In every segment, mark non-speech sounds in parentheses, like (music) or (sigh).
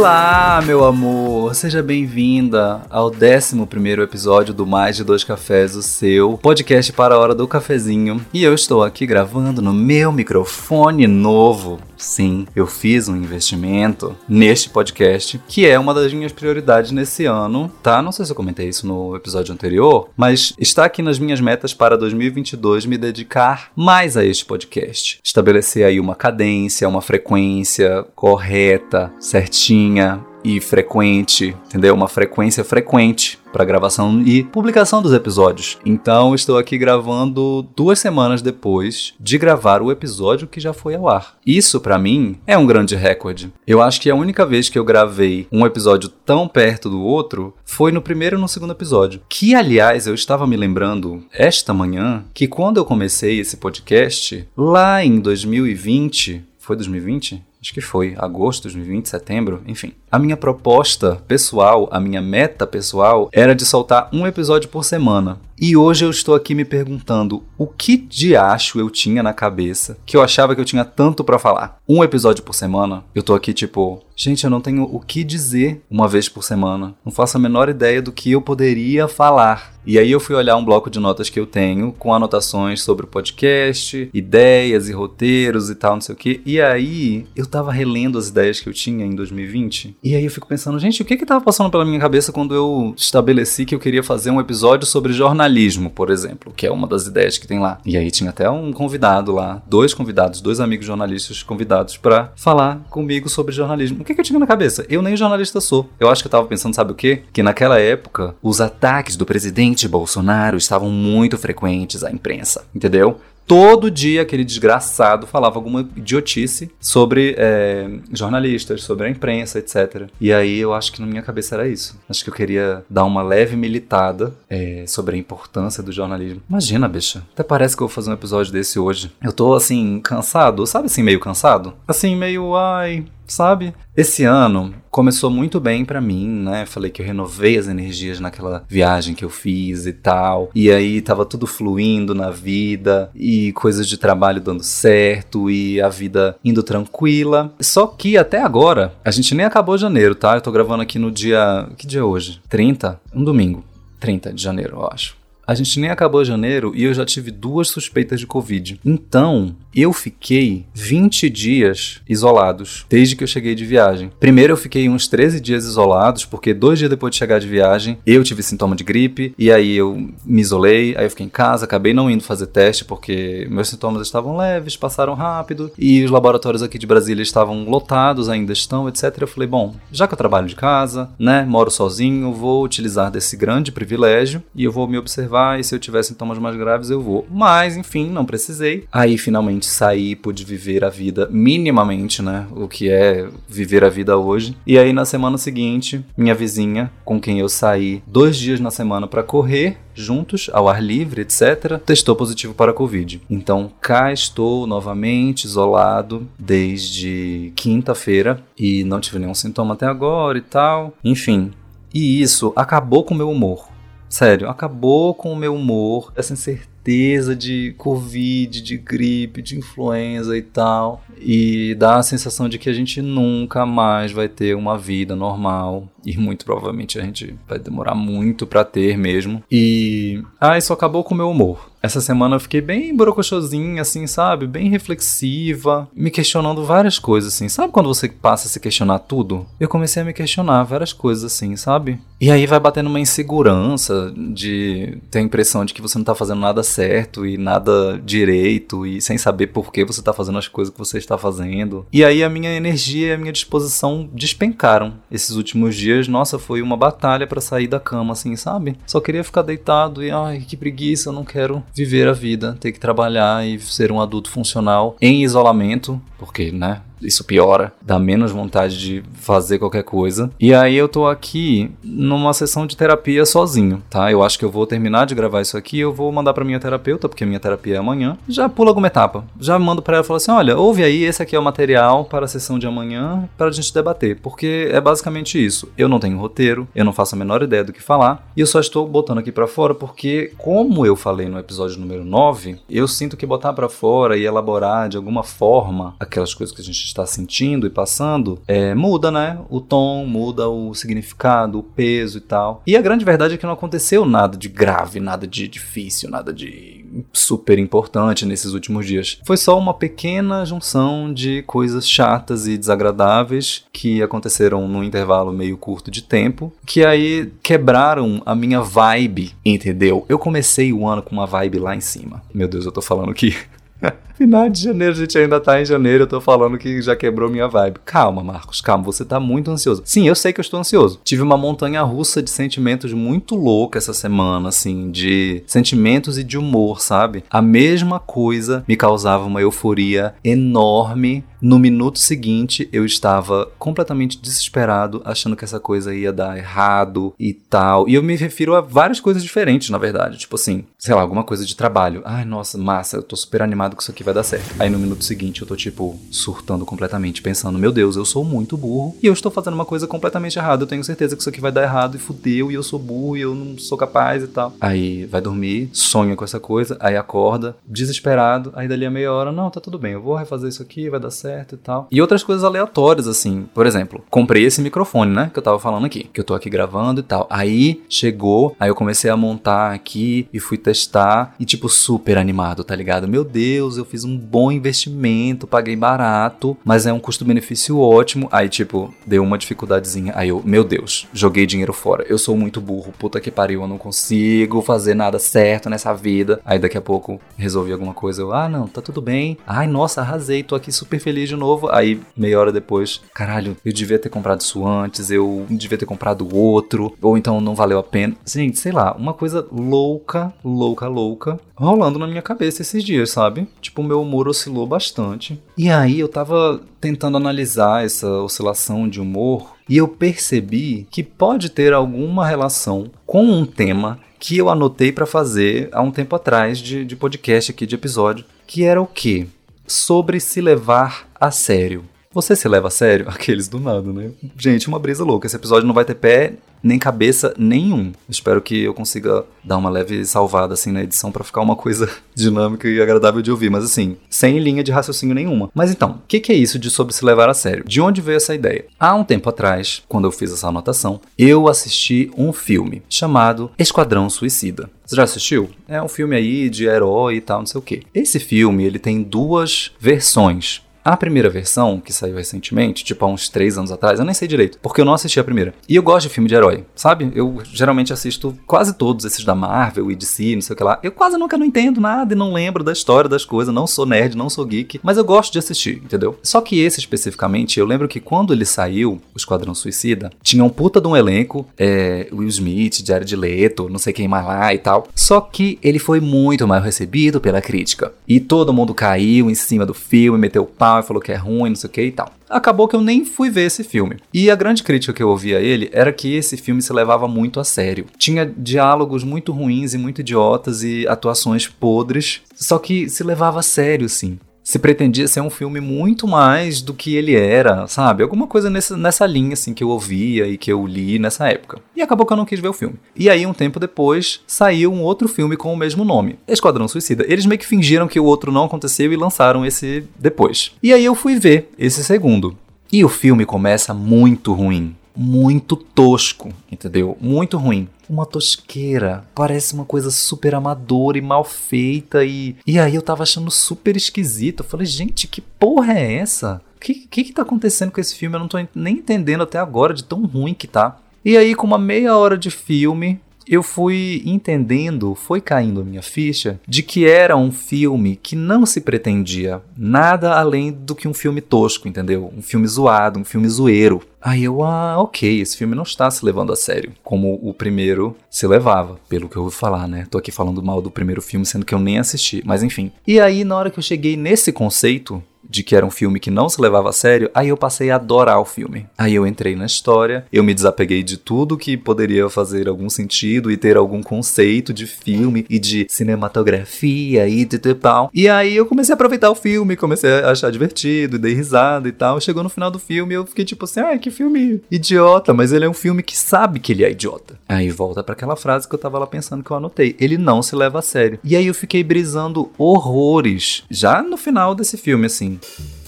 Olá, meu amor! Seja bem-vinda ao 11 episódio do Mais de Dois Cafés, o seu podcast para a hora do cafezinho. E eu estou aqui gravando no meu microfone novo. Sim, eu fiz um investimento neste podcast, que é uma das minhas prioridades nesse ano, tá? Não sei se eu comentei isso no episódio anterior, mas está aqui nas minhas metas para 2022 me dedicar mais a este podcast. Estabelecer aí uma cadência, uma frequência correta, certinha, e frequente, entendeu? Uma frequência frequente para gravação e publicação dos episódios. Então, estou aqui gravando duas semanas depois de gravar o episódio que já foi ao ar. Isso, para mim, é um grande recorde. Eu acho que a única vez que eu gravei um episódio tão perto do outro foi no primeiro e no segundo episódio. Que, aliás, eu estava me lembrando esta manhã que quando eu comecei esse podcast, lá em 2020, foi 2020? Acho que foi agosto de 2020, setembro, enfim. A minha proposta pessoal, a minha meta pessoal era de soltar um episódio por semana. E hoje eu estou aqui me perguntando o que de acho eu tinha na cabeça que eu achava que eu tinha tanto para falar. Um episódio por semana, eu tô aqui tipo, gente, eu não tenho o que dizer uma vez por semana. Não faço a menor ideia do que eu poderia falar. E aí eu fui olhar um bloco de notas que eu tenho com anotações sobre o podcast, ideias e roteiros e tal, não sei o que. E aí eu tava relendo as ideias que eu tinha em 2020. E aí eu fico pensando, gente, o que que tava passando pela minha cabeça quando eu estabeleci que eu queria fazer um episódio sobre jornalismo, por exemplo, que é uma das ideias que tem lá. E aí tinha até um convidado lá, dois convidados, dois amigos jornalistas convidados para falar comigo sobre jornalismo. O que que eu tinha na cabeça? Eu nem jornalista sou. Eu acho que eu tava pensando, sabe o quê? Que naquela época os ataques do presidente Bolsonaro estavam muito frequentes à imprensa, entendeu? Todo dia aquele desgraçado falava alguma idiotice sobre é, jornalistas, sobre a imprensa, etc. E aí eu acho que na minha cabeça era isso. Acho que eu queria dar uma leve militada é, sobre a importância do jornalismo. Imagina, bicha. Até parece que eu vou fazer um episódio desse hoje. Eu tô assim, cansado, sabe assim, meio cansado? Assim, meio, ai, sabe? Esse ano começou muito bem para mim, né? Falei que eu renovei as energias naquela viagem que eu fiz e tal. E aí tava tudo fluindo na vida e coisas de trabalho dando certo e a vida indo tranquila. Só que até agora, a gente nem acabou janeiro, tá? Eu tô gravando aqui no dia. Que dia é hoje? 30? Um domingo. 30 de janeiro, eu acho. A gente nem acabou janeiro e eu já tive duas suspeitas de Covid. Então, eu fiquei 20 dias isolados desde que eu cheguei de viagem. Primeiro, eu fiquei uns 13 dias isolados, porque dois dias depois de chegar de viagem, eu tive sintoma de gripe, e aí eu me isolei, aí eu fiquei em casa, acabei não indo fazer teste, porque meus sintomas estavam leves, passaram rápido, e os laboratórios aqui de Brasília estavam lotados, ainda estão, etc. Eu falei, bom, já que eu trabalho de casa, né, moro sozinho, vou utilizar desse grande privilégio e eu vou me observar e se eu tiver sintomas mais graves eu vou. Mas, enfim, não precisei. Aí finalmente saí, pude viver a vida minimamente, né? O que é viver a vida hoje. E aí na semana seguinte, minha vizinha, com quem eu saí dois dias na semana para correr, juntos, ao ar livre, etc., testou positivo para a Covid. Então cá estou novamente isolado desde quinta-feira e não tive nenhum sintoma até agora e tal. Enfim. E isso acabou com o meu humor. Sério, acabou com o meu humor, essa incerteza de Covid, de gripe, de influenza e tal. E dá a sensação de que a gente nunca mais vai ter uma vida normal. E muito provavelmente a gente vai demorar muito para ter mesmo. E. Ah, isso acabou com o meu humor. Essa semana eu fiquei bem borocochosinha, assim, sabe? Bem reflexiva, me questionando várias coisas, assim. Sabe quando você passa a se questionar tudo? Eu comecei a me questionar várias coisas, assim, sabe? E aí vai batendo uma insegurança de ter a impressão de que você não tá fazendo nada certo e nada direito e sem saber por que você tá fazendo as coisas que você está fazendo. E aí a minha energia e a minha disposição despencaram esses últimos dias. Nossa, foi uma batalha para sair da cama, assim, sabe? Só queria ficar deitado e, ai, que preguiça, eu não quero viver a vida, ter que trabalhar e ser um adulto funcional em isolamento, porque, né, isso piora, dá menos vontade de fazer qualquer coisa. E aí eu tô aqui numa sessão de terapia sozinho, tá? Eu acho que eu vou terminar de gravar isso aqui, eu vou mandar para minha terapeuta, porque minha terapia é amanhã. Já pula alguma etapa. Já mando para ela e falo assim: "Olha, ouve aí, esse aqui é o material para a sessão de amanhã para a gente debater", porque é basicamente isso. Eu não tenho roteiro, eu não faço a menor ideia do que falar, e eu só estou botando aqui para fora porque como eu falei no episódio número 9, eu sinto que botar para fora e elaborar de alguma forma aquelas coisas que a gente está sentindo e passando, é, muda, né? O tom, muda o significado, o peso e tal. E a grande verdade é que não aconteceu nada de grave, nada de difícil, nada de super importante nesses últimos dias. Foi só uma pequena junção de coisas chatas e desagradáveis que aconteceram num intervalo meio curto de tempo, que aí quebraram a minha vibe, entendeu? Eu comecei o ano com uma vibe lá em cima. Meu Deus, eu tô falando que (laughs) Final de janeiro, a gente ainda tá em janeiro, eu tô falando que já quebrou minha vibe. Calma, Marcos, calma, você tá muito ansioso. Sim, eu sei que eu estou ansioso. Tive uma montanha russa de sentimentos muito louca essa semana, assim, de sentimentos e de humor, sabe? A mesma coisa me causava uma euforia enorme no minuto seguinte, eu estava completamente desesperado, achando que essa coisa ia dar errado e tal. E eu me refiro a várias coisas diferentes, na verdade. Tipo assim, sei lá, alguma coisa de trabalho. Ai, nossa, massa, eu tô super animado que isso aqui vai dar certo. Aí no minuto seguinte eu tô, tipo, surtando completamente, pensando: meu Deus, eu sou muito burro e eu estou fazendo uma coisa completamente errada. Eu tenho certeza que isso aqui vai dar errado e fudeu, e eu sou burro e eu não sou capaz e tal. Aí vai dormir, sonha com essa coisa, aí acorda, desesperado. Aí dali a meia hora: não, tá tudo bem, eu vou refazer isso aqui, vai dar certo e tal. E outras coisas aleatórias, assim. Por exemplo, comprei esse microfone, né? Que eu tava falando aqui. Que eu tô aqui gravando e tal. Aí chegou, aí eu comecei a montar aqui e fui testar. E, tipo, super animado, tá ligado? Meu Deus, eu fiz um bom investimento, paguei barato, mas é um custo-benefício ótimo. Aí, tipo, deu uma dificuldadezinha. Aí eu, meu Deus, joguei dinheiro fora. Eu sou muito burro, puta que pariu, eu não consigo fazer nada certo nessa vida. Aí daqui a pouco resolvi alguma coisa. Eu, ah, não, tá tudo bem. Ai, nossa, arrasei, tô aqui super feliz de novo. Aí, meia hora depois, caralho, eu devia ter comprado isso antes, eu devia ter comprado outro, ou então não valeu a pena. Gente, sei lá, uma coisa louca, louca, louca, rolando na minha cabeça esses dias, sabe? Tipo, o meu humor oscilou bastante. E aí eu tava tentando analisar essa oscilação de humor e eu percebi que pode ter alguma relação com um tema que eu anotei para fazer há um tempo atrás de, de podcast aqui, de episódio, que era o quê? sobre se levar a sério. Você se leva a sério? (laughs) Aqueles do nada, né? Gente, uma brisa louca. Esse episódio não vai ter pé nem cabeça nenhum. Espero que eu consiga dar uma leve salvada assim na edição para ficar uma coisa (laughs) dinâmica e agradável de ouvir, mas assim, sem linha de raciocínio nenhuma. Mas então, o que, que, é isso de sobre se levar a sério? De onde veio essa ideia? Há um tempo atrás, quando eu fiz essa anotação, eu assisti um filme chamado Esquadrão Suicida. Você já assistiu? É um filme aí de herói e tal, não sei o que. Esse filme, ele tem duas versões. A primeira versão, que saiu recentemente, tipo há uns três anos atrás, eu nem sei direito, porque eu não assisti a primeira. E eu gosto de filme de herói, sabe? Eu geralmente assisto quase todos esses da Marvel e DC, não sei o que lá. Eu quase nunca não entendo nada e não lembro da história das coisas, não sou nerd, não sou geek, mas eu gosto de assistir, entendeu? Só que esse especificamente, eu lembro que quando ele saiu, o Esquadrão Suicida, tinha um puta de um elenco, é, Will Smith, Jared Leto, não sei quem mais lá e tal. Só que ele foi muito mal recebido pela crítica. E todo mundo caiu em cima do filme, meteu pau e falou que é ruim, não sei o que e tal. Acabou que eu nem fui ver esse filme. E a grande crítica que eu ouvi a ele era que esse filme se levava muito a sério. Tinha diálogos muito ruins e muito idiotas e atuações podres, só que se levava a sério, sim se pretendia ser um filme muito mais do que ele era, sabe? Alguma coisa nessa, nessa linha, assim, que eu ouvia e que eu li nessa época. E acabou que eu não quis ver o filme. E aí, um tempo depois, saiu um outro filme com o mesmo nome, Esquadrão Suicida. Eles meio que fingiram que o outro não aconteceu e lançaram esse depois. E aí eu fui ver esse segundo. E o filme começa muito ruim muito tosco, entendeu? Muito ruim. Uma tosqueira. Parece uma coisa super amadora e mal feita. E, e aí eu tava achando super esquisito. Eu falei, gente, que porra é essa? O que, que que tá acontecendo com esse filme? Eu não tô nem entendendo até agora de tão ruim que tá. E aí, com uma meia hora de filme, eu fui entendendo, foi caindo a minha ficha, de que era um filme que não se pretendia nada além do que um filme tosco, entendeu? Um filme zoado, um filme zoeiro. Aí eu, ah, ok, esse filme não está se levando a sério, como o primeiro se levava, pelo que eu vou falar, né? Tô aqui falando mal do primeiro filme, sendo que eu nem assisti, mas enfim. E aí, na hora que eu cheguei nesse conceito, de que era um filme que não se levava a sério, aí eu passei a adorar o filme. Aí eu entrei na história, eu me desapeguei de tudo que poderia fazer algum sentido e ter algum conceito de filme e de cinematografia e de tal. E aí eu comecei a aproveitar o filme, comecei a achar divertido, dei risada e tal. Chegou no final do filme eu fiquei tipo assim, ah, que filme idiota, mas ele é um filme que sabe que ele é idiota. Aí volta para aquela frase que eu tava lá pensando que eu anotei. Ele não se leva a sério. E aí eu fiquei brisando horrores já no final desse filme, assim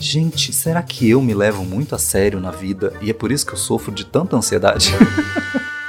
gente, será que eu me levo muito a sério na vida e é por isso que eu sofro de tanta ansiedade? (laughs)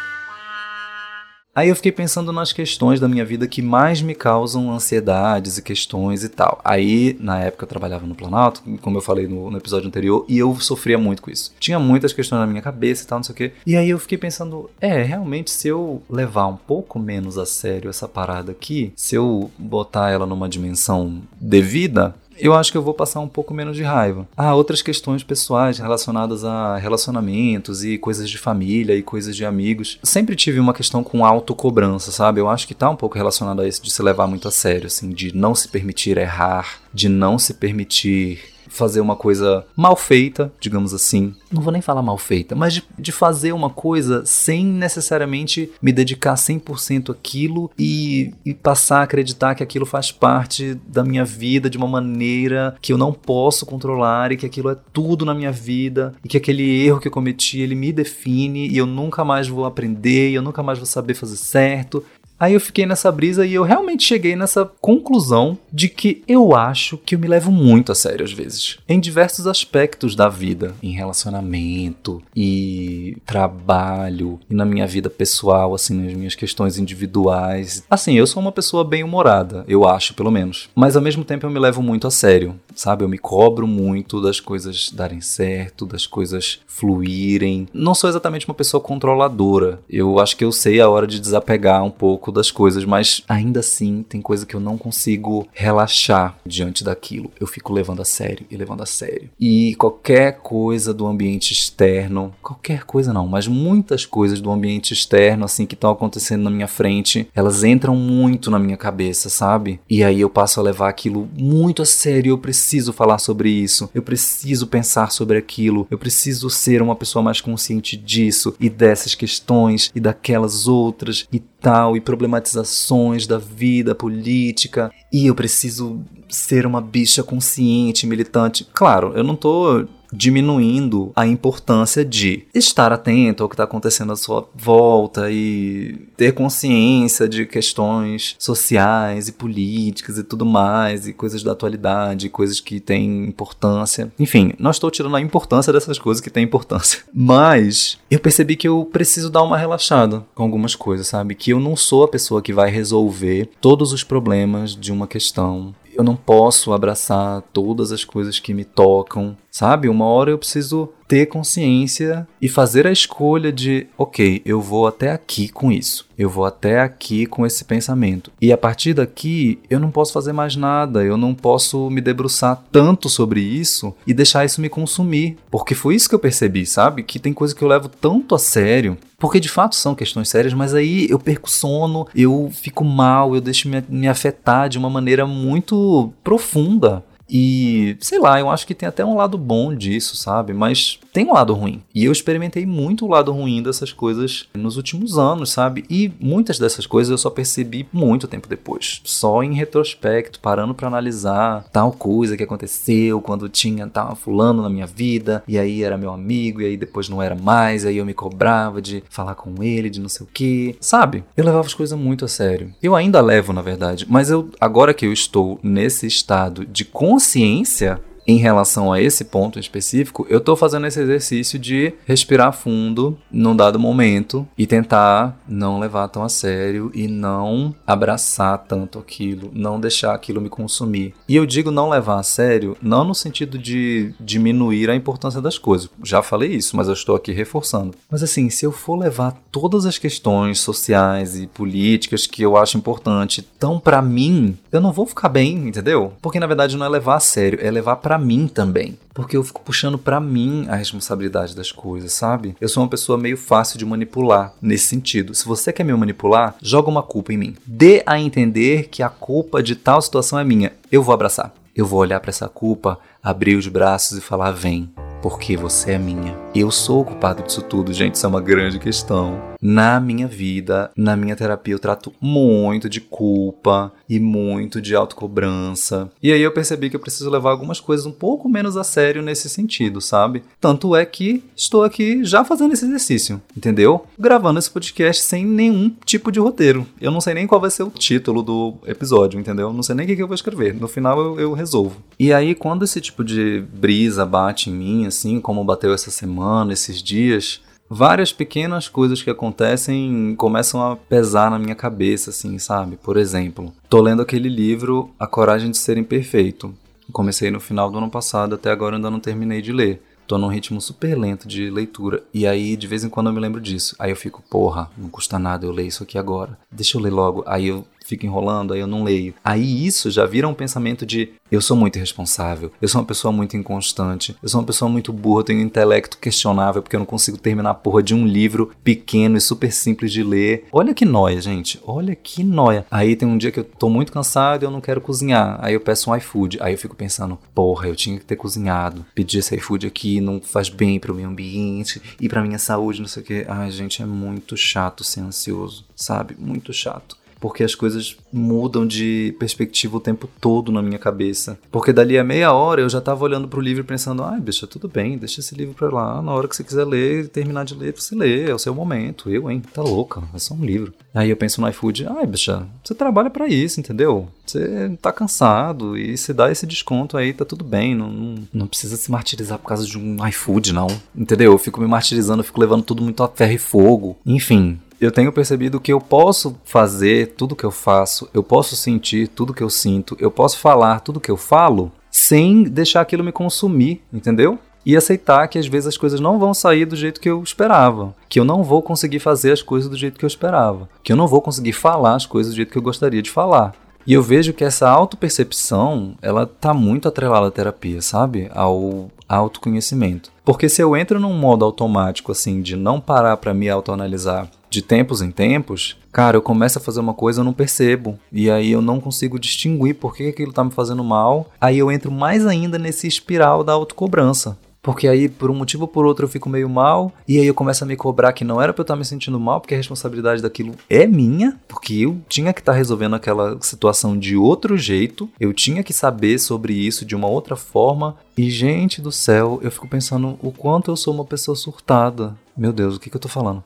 Aí eu fiquei pensando nas questões da minha vida que mais me causam ansiedades e questões e tal. Aí, na época, eu trabalhava no Planalto, como eu falei no, no, episódio anterior, e eu sofria muito com isso. Tinha muitas questões na minha cabeça e tal, não sei o quê. E aí eu fiquei pensando, é, realmente, se eu levar um pouco menos a sério essa parada aqui, se eu botar ela numa dimensão devida, eu acho que eu vou passar um pouco menos de raiva. Há outras questões pessoais relacionadas a relacionamentos e coisas de família e coisas de amigos. Sempre tive uma questão com autocobrança, sabe? Eu acho que tá um pouco relacionado a isso de se levar muito a sério, assim, de não se permitir errar, de não se permitir fazer uma coisa mal feita, digamos assim. Não vou nem falar mal feita, mas de, de fazer uma coisa sem necessariamente me dedicar 100% àquilo e, e passar a acreditar que aquilo faz parte da minha vida de uma maneira que eu não posso controlar e que aquilo é tudo na minha vida e que aquele erro que eu cometi ele me define e eu nunca mais vou aprender e eu nunca mais vou saber fazer certo Aí eu fiquei nessa brisa e eu realmente cheguei nessa conclusão de que eu acho que eu me levo muito a sério às vezes, em diversos aspectos da vida, em relacionamento e trabalho e na minha vida pessoal, assim, nas minhas questões individuais. Assim, eu sou uma pessoa bem humorada, eu acho, pelo menos, mas ao mesmo tempo eu me levo muito a sério, sabe? Eu me cobro muito das coisas darem certo, das coisas fluírem. Não sou exatamente uma pessoa controladora. Eu acho que eu sei a hora de desapegar um pouco das coisas, mas ainda assim tem coisa que eu não consigo relaxar diante daquilo. Eu fico levando a sério e levando a sério. E qualquer coisa do ambiente externo, qualquer coisa não, mas muitas coisas do ambiente externo assim que estão acontecendo na minha frente, elas entram muito na minha cabeça, sabe? E aí eu passo a levar aquilo muito a sério, eu preciso falar sobre isso, eu preciso pensar sobre aquilo, eu preciso ser uma pessoa mais consciente disso e dessas questões e daquelas outras e tal, e problematizações da vida política, e eu preciso ser uma bicha consciente, militante. Claro, eu não tô diminuindo a importância de estar atento ao que está acontecendo à sua volta e ter consciência de questões sociais e políticas e tudo mais, e coisas da atualidade, coisas que têm importância. Enfim, não estou tirando a importância dessas coisas que têm importância. (laughs) Mas eu percebi que eu preciso dar uma relaxada com algumas coisas, sabe? Que eu não sou a pessoa que vai resolver todos os problemas de uma questão eu não posso abraçar todas as coisas que me tocam, sabe? Uma hora eu preciso ter consciência e fazer a escolha de, ok, eu vou até aqui com isso, eu vou até aqui com esse pensamento. E a partir daqui eu não posso fazer mais nada, eu não posso me debruçar tanto sobre isso e deixar isso me consumir. Porque foi isso que eu percebi, sabe? Que tem coisa que eu levo tanto a sério, porque de fato são questões sérias, mas aí eu perco sono, eu fico mal, eu deixo me, me afetar de uma maneira muito profunda. E sei lá, eu acho que tem até um lado bom disso, sabe? Mas tem um lado ruim. E eu experimentei muito o lado ruim dessas coisas nos últimos anos, sabe? E muitas dessas coisas eu só percebi muito tempo depois. Só em retrospecto, parando para analisar tal coisa que aconteceu quando tinha tal fulano na minha vida, e aí era meu amigo, e aí depois não era mais, e aí eu me cobrava de falar com ele, de não sei o que. Sabe? Eu levava as coisas muito a sério. Eu ainda levo, na verdade, mas eu agora que eu estou nesse estado de consciência em relação a esse ponto específico, eu estou fazendo esse exercício de respirar fundo num dado momento e tentar não levar tão a sério e não abraçar tanto aquilo, não deixar aquilo me consumir. E eu digo não levar a sério, não no sentido de diminuir a importância das coisas. Já falei isso, mas eu estou aqui reforçando. Mas assim, se eu for levar todas as questões sociais e políticas que eu acho importante tão para mim, eu não vou ficar bem, entendeu? Porque na verdade não é levar a sério, é levar para para mim também. Porque eu fico puxando para mim a responsabilidade das coisas, sabe? Eu sou uma pessoa meio fácil de manipular nesse sentido. Se você quer me manipular, joga uma culpa em mim. Dê a entender que a culpa de tal situação é minha. Eu vou abraçar. Eu vou olhar para essa culpa, abrir os braços e falar: vem, porque você é minha. eu sou o culpado disso tudo, gente, isso é uma grande questão na minha vida, na minha terapia, eu trato muito de culpa e muito de autocobrança. E aí eu percebi que eu preciso levar algumas coisas um pouco menos a sério nesse sentido, sabe? Tanto é que estou aqui já fazendo esse exercício, entendeu? Gravando esse podcast sem nenhum tipo de roteiro. Eu não sei nem qual vai ser o título do episódio, entendeu? Não sei nem o que eu vou escrever. No final eu, eu resolvo. E aí, quando esse tipo de brisa bate em mim, assim, como bateu essa semana, esses dias, várias pequenas coisas que acontecem começam a pesar na minha cabeça, assim, sabe? Por exemplo, tô lendo aquele livro A Coragem de Ser Imperfeito. Comecei no final do ano passado, até agora ainda não terminei de ler. Tô num ritmo super lento de leitura. E aí, de vez em quando, eu me lembro disso. Aí eu fico, porra, não custa nada eu ler isso aqui agora. Deixa eu ler logo. Aí eu fico enrolando, aí eu não leio. Aí isso já vira um pensamento de eu sou muito irresponsável, eu sou uma pessoa muito inconstante, eu sou uma pessoa muito burra, tenho um intelecto questionável porque eu não consigo terminar a porra de um livro pequeno e super simples de ler. Olha que noia, gente. Olha que noia. Aí tem um dia que eu tô muito cansado e eu não quero cozinhar. Aí eu peço um iFood. Aí eu fico pensando, porra, eu tinha que ter cozinhado. Pedir esse iFood aqui não faz bem pro meio ambiente e pra minha saúde, não sei o que. Ai, gente, é muito chato ser ansioso, sabe? Muito chato porque as coisas mudam de perspectiva o tempo todo na minha cabeça. Porque dali a meia hora eu já estava olhando para o livro pensando, ai, bicha, tudo bem, deixa esse livro para lá, na hora que você quiser ler, terminar de ler, você lê, é o seu momento. Eu, hein, tá louca, é só um livro. Aí eu penso no iFood, ai, bicha, você trabalha para isso, entendeu? Você tá cansado e se dá esse desconto aí, tá tudo bem, não, não, não precisa se martirizar por causa de um iFood, não. Entendeu? Eu fico me martirizando, eu fico levando tudo muito a ferro e fogo. Enfim, eu tenho percebido que eu posso fazer tudo que eu faço, eu posso sentir tudo que eu sinto, eu posso falar tudo que eu falo sem deixar aquilo me consumir, entendeu? E aceitar que às vezes as coisas não vão sair do jeito que eu esperava, que eu não vou conseguir fazer as coisas do jeito que eu esperava, que eu não vou conseguir falar as coisas do jeito que eu gostaria de falar. E eu vejo que essa autopercepção, ela tá muito atrelada à terapia, sabe? Ao autoconhecimento. Porque se eu entro num modo automático assim de não parar para me autoanalisar de tempos em tempos, cara, eu começo a fazer uma coisa eu não percebo. E aí eu não consigo distinguir por que aquilo tá me fazendo mal. Aí eu entro mais ainda nesse espiral da autocobrança. Porque aí, por um motivo ou por outro, eu fico meio mal, e aí eu começo a me cobrar que não era pra eu estar me sentindo mal, porque a responsabilidade daquilo é minha, porque eu tinha que estar resolvendo aquela situação de outro jeito, eu tinha que saber sobre isso de uma outra forma, e gente do céu, eu fico pensando o quanto eu sou uma pessoa surtada. Meu Deus, o que, que eu tô falando?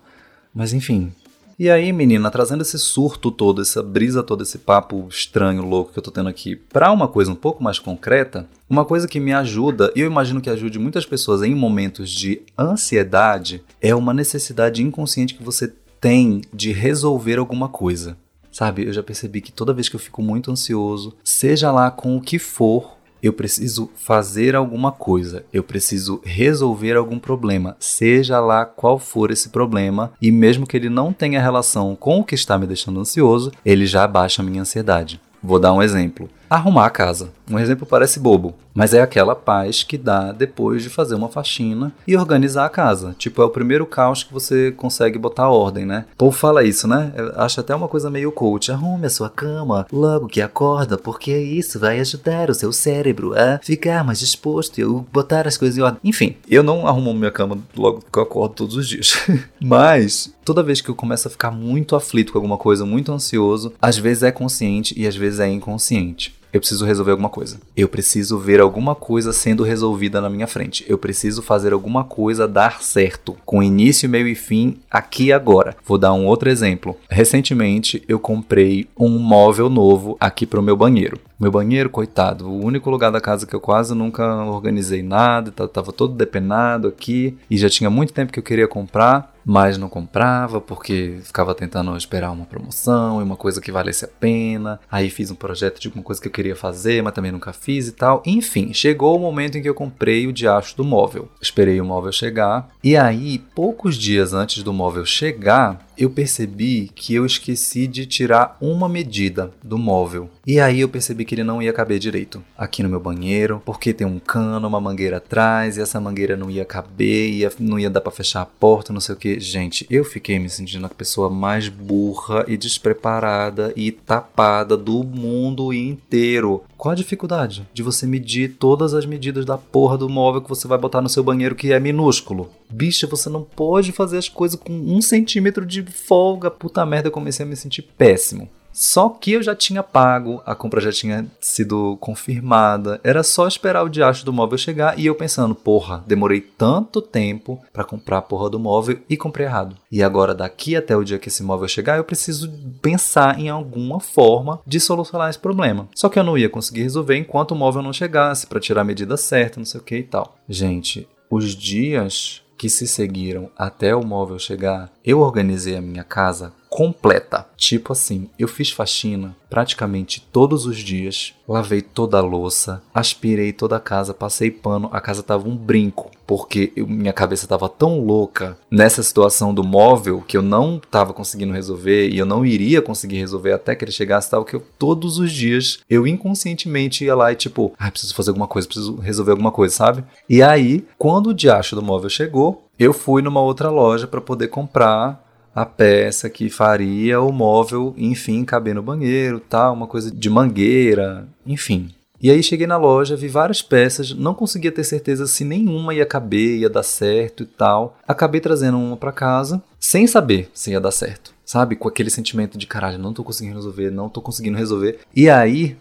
Mas enfim. E aí, menina, trazendo esse surto todo, essa brisa toda, esse papo estranho, louco que eu tô tendo aqui, pra uma coisa um pouco mais concreta, uma coisa que me ajuda, e eu imagino que ajude muitas pessoas em momentos de ansiedade, é uma necessidade inconsciente que você tem de resolver alguma coisa. Sabe, eu já percebi que toda vez que eu fico muito ansioso, seja lá com o que for, eu preciso fazer alguma coisa, eu preciso resolver algum problema, seja lá qual for esse problema, e mesmo que ele não tenha relação com o que está me deixando ansioso, ele já baixa a minha ansiedade. Vou dar um exemplo. Arrumar a casa. Um exemplo parece bobo, mas é aquela paz que dá depois de fazer uma faxina e organizar a casa. Tipo, é o primeiro caos que você consegue botar ordem, né? O povo fala isso, né? Eu acho até uma coisa meio coach. Arrume a sua cama logo que acorda, porque isso vai ajudar o seu cérebro a ficar mais disposto e botar as coisas em ordem. Enfim, eu não arrumo minha cama logo que eu acordo todos os dias. (laughs) mas, toda vez que eu começo a ficar muito aflito com alguma coisa, muito ansioso, às vezes é consciente e às vezes é inconsciente eu preciso resolver alguma coisa. Eu preciso ver alguma coisa sendo resolvida na minha frente. Eu preciso fazer alguma coisa dar certo, com início, meio e fim, aqui e agora. Vou dar um outro exemplo. Recentemente eu comprei um móvel novo aqui para o meu banheiro. Meu banheiro, coitado, o único lugar da casa que eu quase nunca organizei nada, tava todo depenado aqui e já tinha muito tempo que eu queria comprar mas não comprava porque ficava tentando esperar uma promoção e uma coisa que valesse a pena. Aí fiz um projeto de alguma coisa que eu queria fazer, mas também nunca fiz e tal. Enfim, chegou o momento em que eu comprei o diacho do móvel. Esperei o móvel chegar e aí, poucos dias antes do móvel chegar, eu percebi que eu esqueci de tirar uma medida do móvel. E aí eu percebi que ele não ia caber direito aqui no meu banheiro, porque tem um cano, uma mangueira atrás, e essa mangueira não ia caber, ia, não ia dar para fechar a porta, não sei o que. Gente, eu fiquei me sentindo a pessoa mais burra e despreparada e tapada do mundo inteiro. Qual a dificuldade de você medir todas as medidas da porra do móvel que você vai botar no seu banheiro que é minúsculo? Bicha, você não pode fazer as coisas com um centímetro de folga. Puta merda, eu comecei a me sentir péssimo. Só que eu já tinha pago, a compra já tinha sido confirmada. Era só esperar o diacho do móvel chegar e eu pensando, porra, demorei tanto tempo para comprar a porra do móvel e comprei errado. E agora daqui até o dia que esse móvel chegar, eu preciso pensar em alguma forma de solucionar esse problema. Só que eu não ia conseguir resolver enquanto o móvel não chegasse para tirar a medida certa, não sei o que e tal. Gente, os dias que se seguiram até o móvel chegar, eu organizei a minha casa completa. Tipo assim, eu fiz faxina praticamente todos os dias, lavei toda a louça, aspirei toda a casa, passei pano, a casa tava um brinco, porque eu, minha cabeça tava tão louca nessa situação do móvel que eu não tava conseguindo resolver e eu não iria conseguir resolver até que ele chegasse tal que eu todos os dias eu inconscientemente ia lá e tipo, ah, preciso fazer alguma coisa, preciso resolver alguma coisa, sabe? E aí, quando o diacho do móvel chegou, eu fui numa outra loja para poder comprar a peça que faria o móvel, enfim, caber no banheiro, tal, uma coisa de mangueira, enfim. E aí cheguei na loja, vi várias peças, não conseguia ter certeza se nenhuma ia caber, ia dar certo e tal. Acabei trazendo uma para casa, sem saber se ia dar certo. Sabe, com aquele sentimento de caralho, não tô conseguindo resolver, não tô conseguindo resolver. E aí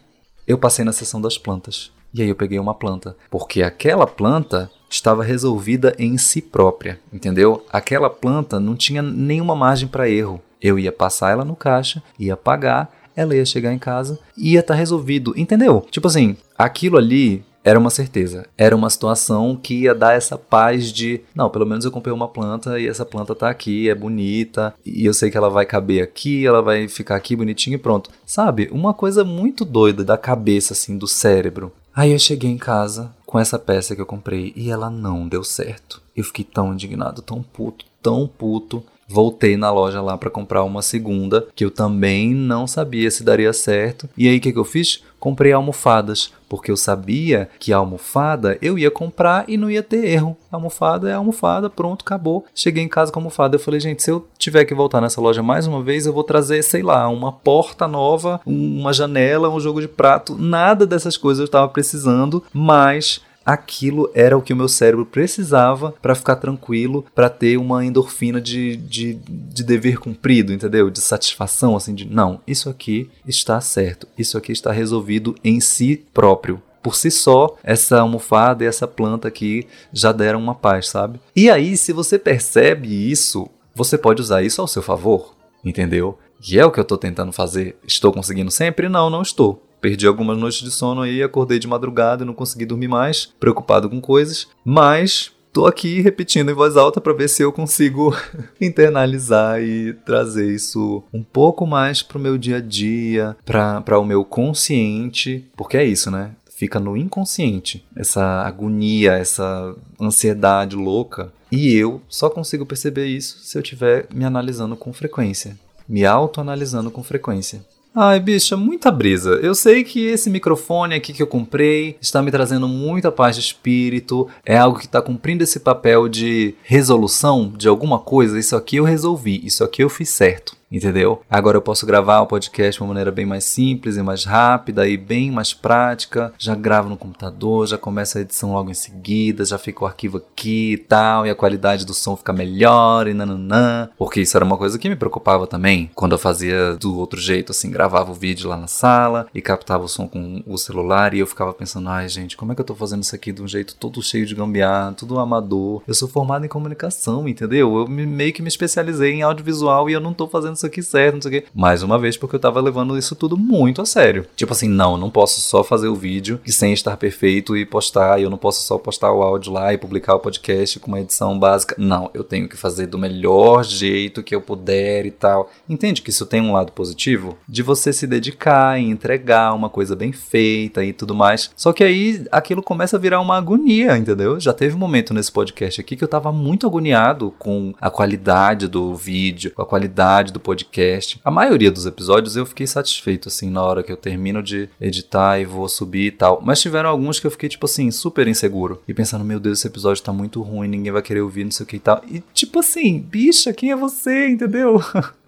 eu passei na seção das plantas. E aí eu peguei uma planta, porque aquela planta estava resolvida em si própria, entendeu? Aquela planta não tinha nenhuma margem para erro. Eu ia passar ela no caixa, ia pagar, ela ia chegar em casa e ia estar tá resolvido, entendeu? Tipo assim, aquilo ali era uma certeza. Era uma situação que ia dar essa paz de, não, pelo menos eu comprei uma planta e essa planta tá aqui, é bonita, e eu sei que ela vai caber aqui, ela vai ficar aqui bonitinha e pronto. Sabe? Uma coisa muito doida da cabeça assim, do cérebro. Aí eu cheguei em casa com essa peça que eu comprei e ela não deu certo. Eu fiquei tão indignado, tão puto, tão puto voltei na loja lá para comprar uma segunda, que eu também não sabia se daria certo. E aí o que, que eu fiz? Comprei almofadas, porque eu sabia que a almofada eu ia comprar e não ia ter erro. A almofada é a almofada, pronto, acabou. Cheguei em casa com a almofada, eu falei, gente, se eu tiver que voltar nessa loja mais uma vez, eu vou trazer, sei lá, uma porta nova, uma janela, um jogo de prato, nada dessas coisas eu estava precisando, mas aquilo era o que o meu cérebro precisava para ficar tranquilo, para ter uma endorfina de, de, de dever cumprido, entendeu? De satisfação, assim, de não, isso aqui está certo, isso aqui está resolvido em si próprio por si só, essa almofada e essa planta aqui já deram uma paz, sabe? E aí, se você percebe isso, você pode usar isso ao seu favor, entendeu? E é o que eu estou tentando fazer. Estou conseguindo sempre? Não, não estou. Perdi algumas noites de sono aí, acordei de madrugada e não consegui dormir mais, preocupado com coisas, mas tô aqui repetindo em voz alta para ver se eu consigo (laughs) internalizar e trazer isso um pouco mais pro meu dia a dia, para o meu consciente, porque é isso, né? Fica no inconsciente essa agonia, essa ansiedade louca. E eu só consigo perceber isso se eu estiver me analisando com frequência, me autoanalisando com frequência. Ai, bicha, muita brisa. Eu sei que esse microfone aqui que eu comprei está me trazendo muita paz de espírito. É algo que está cumprindo esse papel de resolução de alguma coisa. Isso aqui eu resolvi, isso aqui eu fiz certo entendeu? Agora eu posso gravar o podcast de uma maneira bem mais simples e mais rápida e bem mais prática. Já gravo no computador, já começa a edição logo em seguida, já fica o arquivo aqui e tal, e a qualidade do som fica melhor e nananã. Porque isso era uma coisa que me preocupava também quando eu fazia do outro jeito, assim, gravava o vídeo lá na sala e captava o som com o celular e eu ficava pensando, ai gente, como é que eu tô fazendo isso aqui de um jeito todo cheio de gambiarra, tudo amador? Eu sou formado em comunicação, entendeu? Eu meio que me especializei em audiovisual e eu não tô fazendo isso aqui certo, não sei o quê. Mais uma vez, porque eu tava levando isso tudo muito a sério. Tipo assim, não, não posso só fazer o vídeo sem estar perfeito e postar, e eu não posso só postar o áudio lá e publicar o podcast com uma edição básica. Não, eu tenho que fazer do melhor jeito que eu puder e tal. Entende que isso tem um lado positivo? De você se dedicar e entregar uma coisa bem feita e tudo mais. Só que aí aquilo começa a virar uma agonia, entendeu? Já teve um momento nesse podcast aqui que eu tava muito agoniado com a qualidade do vídeo, com a qualidade do podcast. A maioria dos episódios eu fiquei satisfeito, assim, na hora que eu termino de editar e vou subir e tal. Mas tiveram alguns que eu fiquei, tipo assim, super inseguro. E pensando, meu Deus, esse episódio tá muito ruim, ninguém vai querer ouvir, não sei o que e tal. E tipo assim, bicha, quem é você, entendeu? (laughs)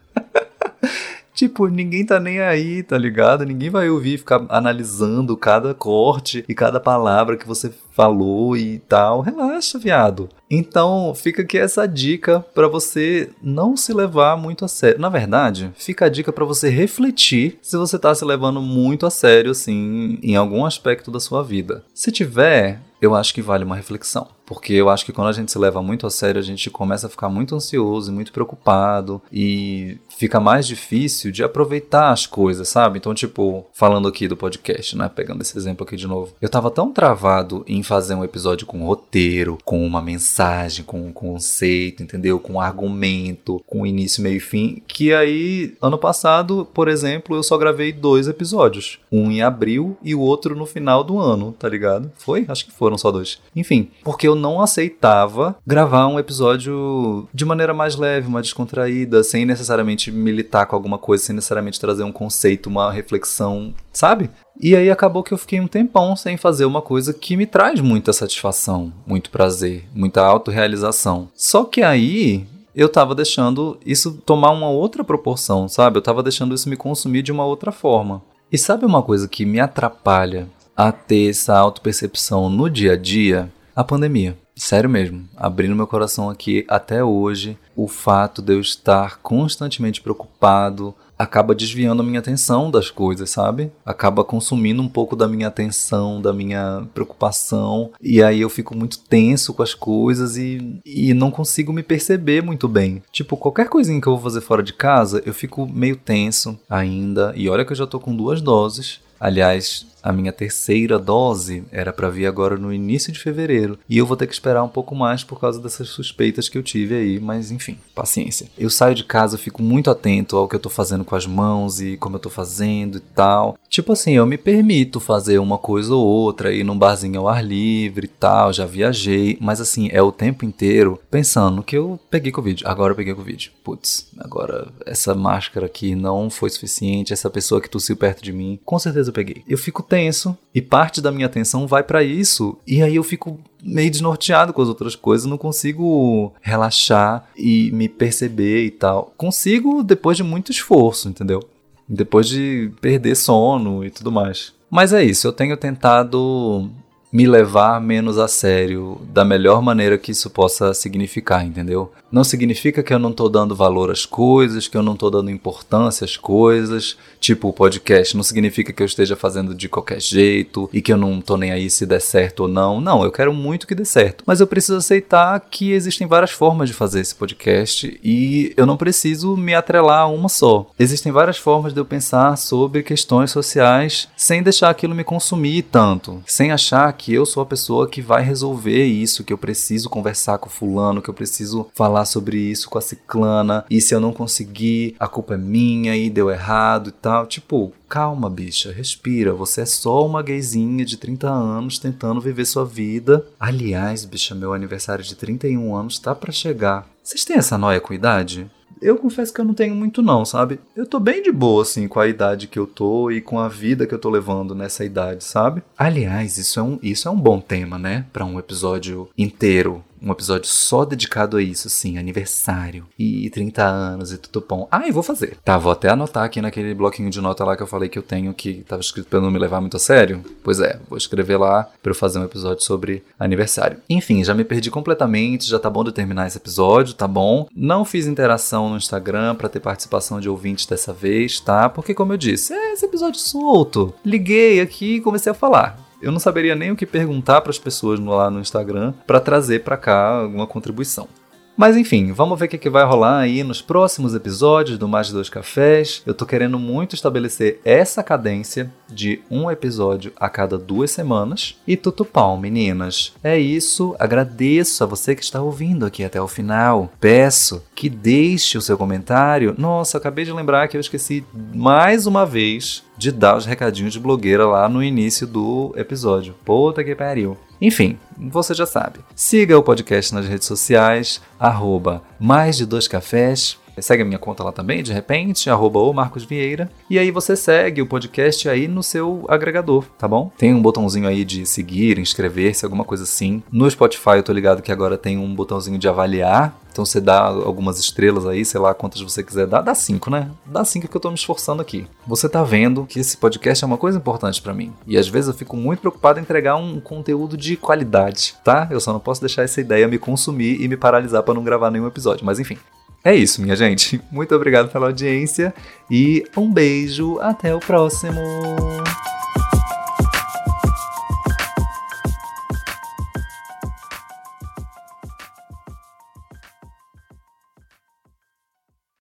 Tipo, ninguém tá nem aí, tá ligado? Ninguém vai ouvir ficar analisando cada corte e cada palavra que você falou e tal. Relaxa, viado. Então, fica aqui essa dica para você não se levar muito a sério. Na verdade, fica a dica para você refletir se você tá se levando muito a sério assim em algum aspecto da sua vida. Se tiver, eu acho que vale uma reflexão. Porque eu acho que quando a gente se leva muito a sério, a gente começa a ficar muito ansioso e muito preocupado e fica mais difícil de aproveitar as coisas, sabe? Então, tipo, falando aqui do podcast, né? Pegando esse exemplo aqui de novo. Eu tava tão travado em fazer um episódio com roteiro, com uma mensagem, com um conceito, entendeu? Com um argumento, com início, meio e fim, que aí, ano passado, por exemplo, eu só gravei dois episódios. Um em abril e o outro no final do ano, tá ligado? Foi? Acho que foram só dois. Enfim, porque eu não aceitava gravar um episódio de maneira mais leve, mais descontraída, sem necessariamente militar com alguma coisa, sem necessariamente trazer um conceito, uma reflexão, sabe? E aí acabou que eu fiquei um tempão sem fazer uma coisa que me traz muita satisfação, muito prazer, muita autorrealização. Só que aí eu tava deixando isso tomar uma outra proporção, sabe? Eu tava deixando isso me consumir de uma outra forma. E sabe uma coisa que me atrapalha a ter essa autopercepção no dia a dia? a pandemia. Sério mesmo, abrindo meu coração aqui até hoje, o fato de eu estar constantemente preocupado acaba desviando a minha atenção das coisas, sabe? Acaba consumindo um pouco da minha atenção, da minha preocupação, e aí eu fico muito tenso com as coisas e, e não consigo me perceber muito bem. Tipo, qualquer coisinha que eu vou fazer fora de casa, eu fico meio tenso ainda, e olha que eu já tô com duas doses. Aliás, a minha terceira dose era para vir agora no início de fevereiro. E eu vou ter que esperar um pouco mais por causa dessas suspeitas que eu tive aí, mas enfim, paciência. Eu saio de casa, fico muito atento ao que eu tô fazendo com as mãos e como eu tô fazendo e tal. Tipo assim, eu me permito fazer uma coisa ou outra, ir num barzinho ao ar livre e tal, já viajei, mas assim, é o tempo inteiro pensando que eu peguei Covid. Agora eu peguei Covid. Putz, agora essa máscara aqui não foi suficiente, essa pessoa que tossiu perto de mim, com certeza eu peguei. Eu fico tenso e parte da minha atenção vai para isso e aí eu fico meio desnorteado com as outras coisas, não consigo relaxar e me perceber e tal. Consigo depois de muito esforço, entendeu? Depois de perder sono e tudo mais. Mas é isso, eu tenho tentado me levar menos a sério da melhor maneira que isso possa significar, entendeu? Não significa que eu não estou dando valor às coisas, que eu não estou dando importância às coisas, tipo o podcast. Não significa que eu esteja fazendo de qualquer jeito e que eu não estou nem aí se der certo ou não. Não, eu quero muito que dê certo. Mas eu preciso aceitar que existem várias formas de fazer esse podcast e eu não preciso me atrelar a uma só. Existem várias formas de eu pensar sobre questões sociais sem deixar aquilo me consumir tanto, sem achar que eu sou a pessoa que vai resolver isso, que eu preciso conversar com fulano, que eu preciso falar sobre isso com a ciclana, e se eu não conseguir, a culpa é minha e deu errado e tal. Tipo, calma, bicha, respira. Você é só uma gayzinha de 30 anos tentando viver sua vida. Aliás, bicha, meu aniversário de 31 anos tá para chegar. Vocês têm essa noia com idade? Eu confesso que eu não tenho muito não, sabe? Eu tô bem de boa, assim, com a idade que eu tô e com a vida que eu tô levando nessa idade, sabe? Aliás, isso é um, isso é um bom tema, né? Para um episódio inteiro um episódio só dedicado a isso, sim, aniversário e 30 anos e tudo bom. Ah, e vou fazer. Tá, vou até anotar aqui naquele bloquinho de nota lá que eu falei que eu tenho que tava escrito pra eu não me levar muito a sério. Pois é, vou escrever lá pra eu fazer um episódio sobre aniversário. Enfim, já me perdi completamente, já tá bom de terminar esse episódio, tá bom? Não fiz interação no Instagram para ter participação de ouvintes dessa vez, tá? Porque como eu disse, é esse episódio solto. Liguei aqui e comecei a falar eu não saberia nem o que perguntar para as pessoas lá no Instagram para trazer para cá alguma contribuição. Mas enfim, vamos ver o que, que vai rolar aí nos próximos episódios do Mais Dois Cafés. Eu tô querendo muito estabelecer essa cadência de um episódio a cada duas semanas. E tutupão, meninas. É isso, agradeço a você que está ouvindo aqui até o final. Peço que deixe o seu comentário. Nossa, acabei de lembrar que eu esqueci mais uma vez de dar os recadinhos de blogueira lá no início do episódio. Puta que pariu. Enfim, você já sabe. Siga o podcast nas redes sociais, arroba mais de dois cafés. Segue a minha conta lá também, de repente, arroba o Marcos Vieira. E aí você segue o podcast aí no seu agregador, tá bom? Tem um botãozinho aí de seguir, inscrever-se, alguma coisa assim. No Spotify eu tô ligado que agora tem um botãozinho de avaliar. Então você dá algumas estrelas aí, sei lá quantas você quiser dar. Dá cinco, né? Dá cinco que eu tô me esforçando aqui. Você tá vendo que esse podcast é uma coisa importante para mim. E às vezes eu fico muito preocupado em entregar um conteúdo de qualidade, tá? Eu só não posso deixar essa ideia me consumir e me paralisar para não gravar nenhum episódio. Mas enfim, é isso, minha gente. Muito obrigado pela audiência e um beijo. Até o próximo.